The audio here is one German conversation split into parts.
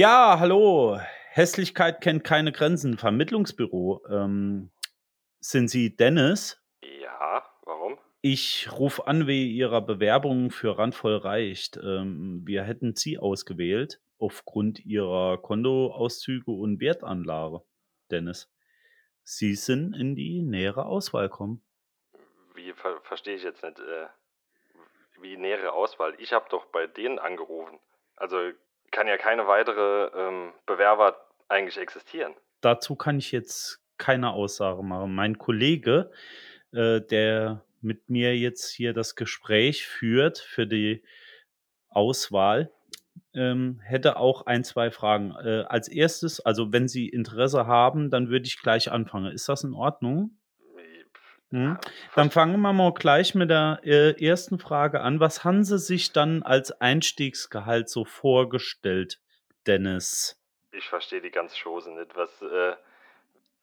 Ja, hallo. Hässlichkeit kennt keine Grenzen. Vermittlungsbüro. Ähm, sind Sie Dennis? Ja, warum? Ich rufe an wegen Ihrer Bewerbung für Randvoll reicht. Ähm, wir hätten Sie ausgewählt aufgrund Ihrer Kontoauszüge und Wertanlage, Dennis. Sie sind in die nähere Auswahl kommen. Wie ver verstehe ich jetzt nicht, äh, wie nähere Auswahl? Ich habe doch bei denen angerufen. Also kann ja keine weitere ähm, Bewerber eigentlich existieren. Dazu kann ich jetzt keine Aussage machen. Mein Kollege, äh, der mit mir jetzt hier das Gespräch führt für die Auswahl, ähm, hätte auch ein, zwei Fragen. Äh, als erstes, also wenn Sie Interesse haben, dann würde ich gleich anfangen. Ist das in Ordnung? Mhm. Dann fangen wir mal gleich mit der äh, ersten Frage an. Was haben Sie sich dann als Einstiegsgehalt so vorgestellt, Dennis? Ich verstehe die ganze Chose nicht. Was, äh,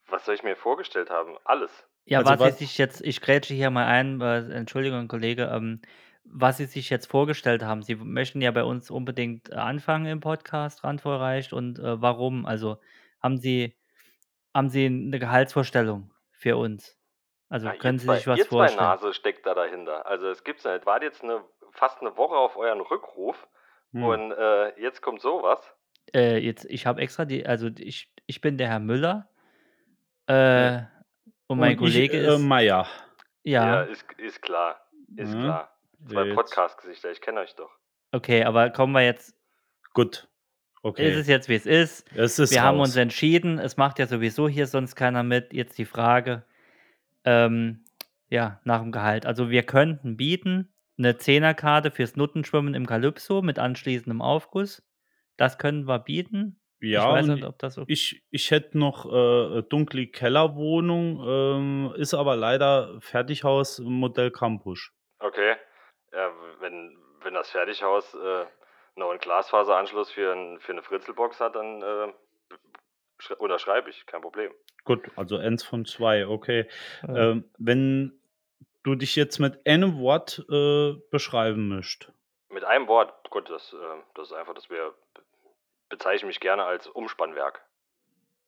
was soll ich mir vorgestellt haben? Alles. Ja, Also was was- Sie sich jetzt, ich grätsche hier mal ein, äh, Entschuldigung, Kollege, ähm, was Sie sich jetzt vorgestellt haben. Sie möchten ja bei uns unbedingt äh, anfangen im Podcast, Randvoll reicht und äh, warum? Also haben Sie, haben Sie eine Gehaltsvorstellung für uns? Also Ja, können ihr Sie zwei, sich was ihr zwei vorstellen? Nase steckt da dahinter. Also es gibt's nicht. Wart jetzt eine, fast eine Woche auf euren Rückruf Hm. und äh, jetzt kommt sowas. Äh, jetzt, ich habe extra die, also ich, ich bin der Herr Müller äh, und mein Und Kollege ich, äh, ist, Meier. Ja, ja, ist, ist klar. Ist Ja. klar. Zwei Podcast-Gesichter, ich kenne euch doch. okay, aber kommen wir jetzt, Gut. Okay. ist es jetzt, wie es ist? es ist Wir haben raus. uns entschieden, es macht ja sowieso hier sonst keiner mit. Jetzt die Frage, ähm, ja, nach dem Gehalt. Also wir könnten bieten eine Zehnerkarte fürs Nuttenschwimmen im Kalypso mit anschließendem Aufguss. Das können wir bieten. ja, ich weiß und nicht, ob das so. ich, ich hätte noch äh, dunkle Kellerwohnung, ähm, ist aber leider Fertighaus Modell Campus. Okay. Ja, wenn, wenn das Fertighaus äh, noch einen Glasfaseranschluss für, ein, für eine Fritzelbox hat, dann äh, unterschreibe ich, kein Problem. Gut, also eins von zwei, okay. Äh, Ähm, wenn du dich jetzt mit einem Wort äh, beschreiben möchtest. Mit einem Wort, gut, das, äh, das ist einfach, dass wir bezeichne mich gerne als Umspannwerk.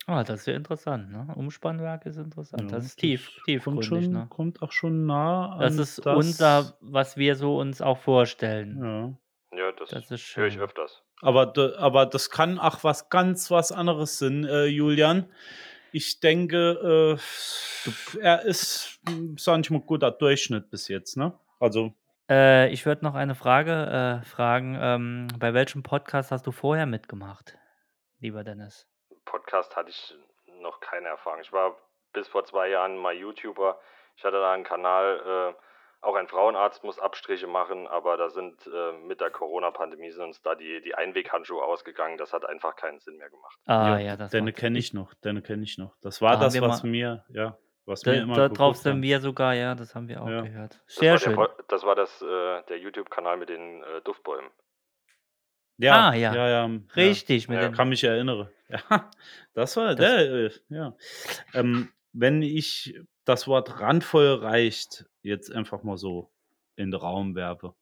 ah, das ist ja interessant, ne? Umspannwerk ist interessant. Ja, das ist tief, kommt, tiefgründig, schon, ne? kommt auch schon nah Das an ist das, unser, was wir so uns auch vorstellen. Ja. Ja, das, Das ist höre ich öfters. Aber, aber das kann auch was ganz was anderes sein, äh, Julian. Ich denke, äh, er ist, hm, sag ich mal, guter Durchschnitt bis jetzt, ne? Also, Äh, ich würde noch eine Frage äh, fragen. Ähm, bei welchem Podcast hast du vorher mitgemacht, lieber Dennis? Podcast hatte ich noch keine Erfahrung. Ich war bis vor zwei Jahren mal YouTuber. Ich hatte da einen Kanal, äh, auch ein Frauenarzt muss Abstriche machen, aber da sind äh, mit der Corona-Pandemie sind uns da die, die Einweghandschuhe ausgegangen. Das hat einfach keinen Sinn mehr gemacht. Ah, ja, ja, das macht- kenne ich noch, Denne kenne ich noch. Das war Da das, was mal- mir, ja, was Da, mir immer da drauf sind wir sogar, ja, das haben wir auch Ja. gehört. Das Sehr war schön. Der, das war das, äh, der YouTube-Kanal mit den äh, Duftbäumen. Ja, Ah, ja. ja, ja, ja. Richtig, mit Ja, Kann mich erinnere. Ja, das war Das- der, äh, ja. Ähm, wenn ich das Wort randvoll reicht jetzt einfach mal so in den Raum werfe,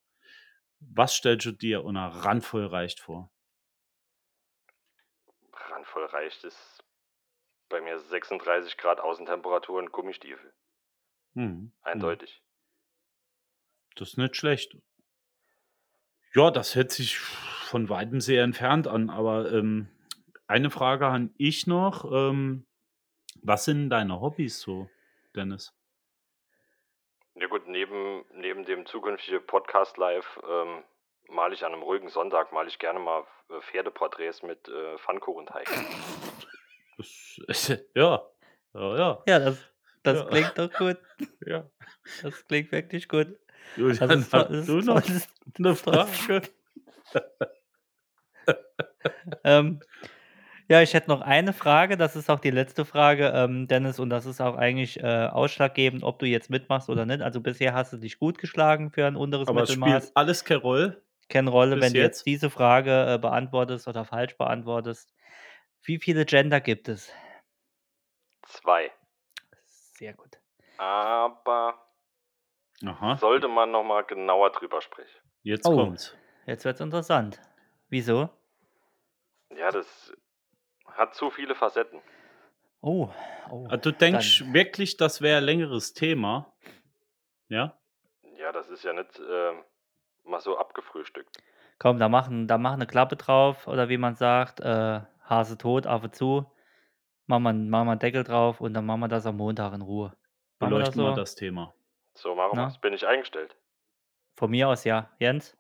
was stellst du dir unter randvoll reicht vor? Randvoll reicht es bei mir 36 Grad Außentemperatur und Gummistiefel. Hm. Eindeutig. Das ist nicht schlecht. Ja, das hört sich von weitem sehr entfernt an, aber ähm, eine Frage an ich noch. Ähm, was sind deine Hobbys so, Dennis? Ja gut, neben, neben dem zukünftigen Podcast live ähm, male ich an einem ruhigen Sonntag, male ich gerne mal äh, Pferdeporträts mit äh, Pfannkuchenteig. Das, ja, ja, ja. ja, das, das Ja. klingt doch gut. ja. Das klingt wirklich gut. Julian, ist, hast ist du noch eine Frage? ähm, ja, ich hätte noch eine Frage, das ist auch die letzte Frage, ähm, Dennis, und das ist auch eigentlich äh, ausschlaggebend, ob du jetzt mitmachst oder nicht. Also bisher hast du dich gut geschlagen für ein unteres Aber es Mittelmaß. spielt alles keine Rolle. Keine Rolle, bis wenn du jetzt jetzt? diese Frage äh, beantwortest oder falsch beantwortest. Wie viele Gender gibt es? Zwei. Sehr gut. Aber Aha, sollte man nochmal genauer drüber sprechen. jetzt Oh. kommt's. Jetzt wird's interessant. Wieso? Ja, das hat zu viele Facetten. Oh, oh, Ah, du dann denkst wirklich, das wäre 'n längeres Thema? Ja? Ja, das ist ja nicht, ähm, mal so abgefrühstückt. Komm, da machen da mach 'ne Klappe drauf oder wie man sagt, äh, Hase tot, Affe zu. Machen wir machen wir 'n Deckel drauf und dann machen wir das am Montag in Ruhe. Machen wir das Beleuchten wir so? das Thema. So machen. Ne? Bin ich eingestellt? Von mir aus ja. Jens?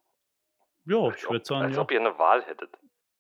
Ja, Als ich würde sagen, als ja. ob ihr 'ne Wahl hättet.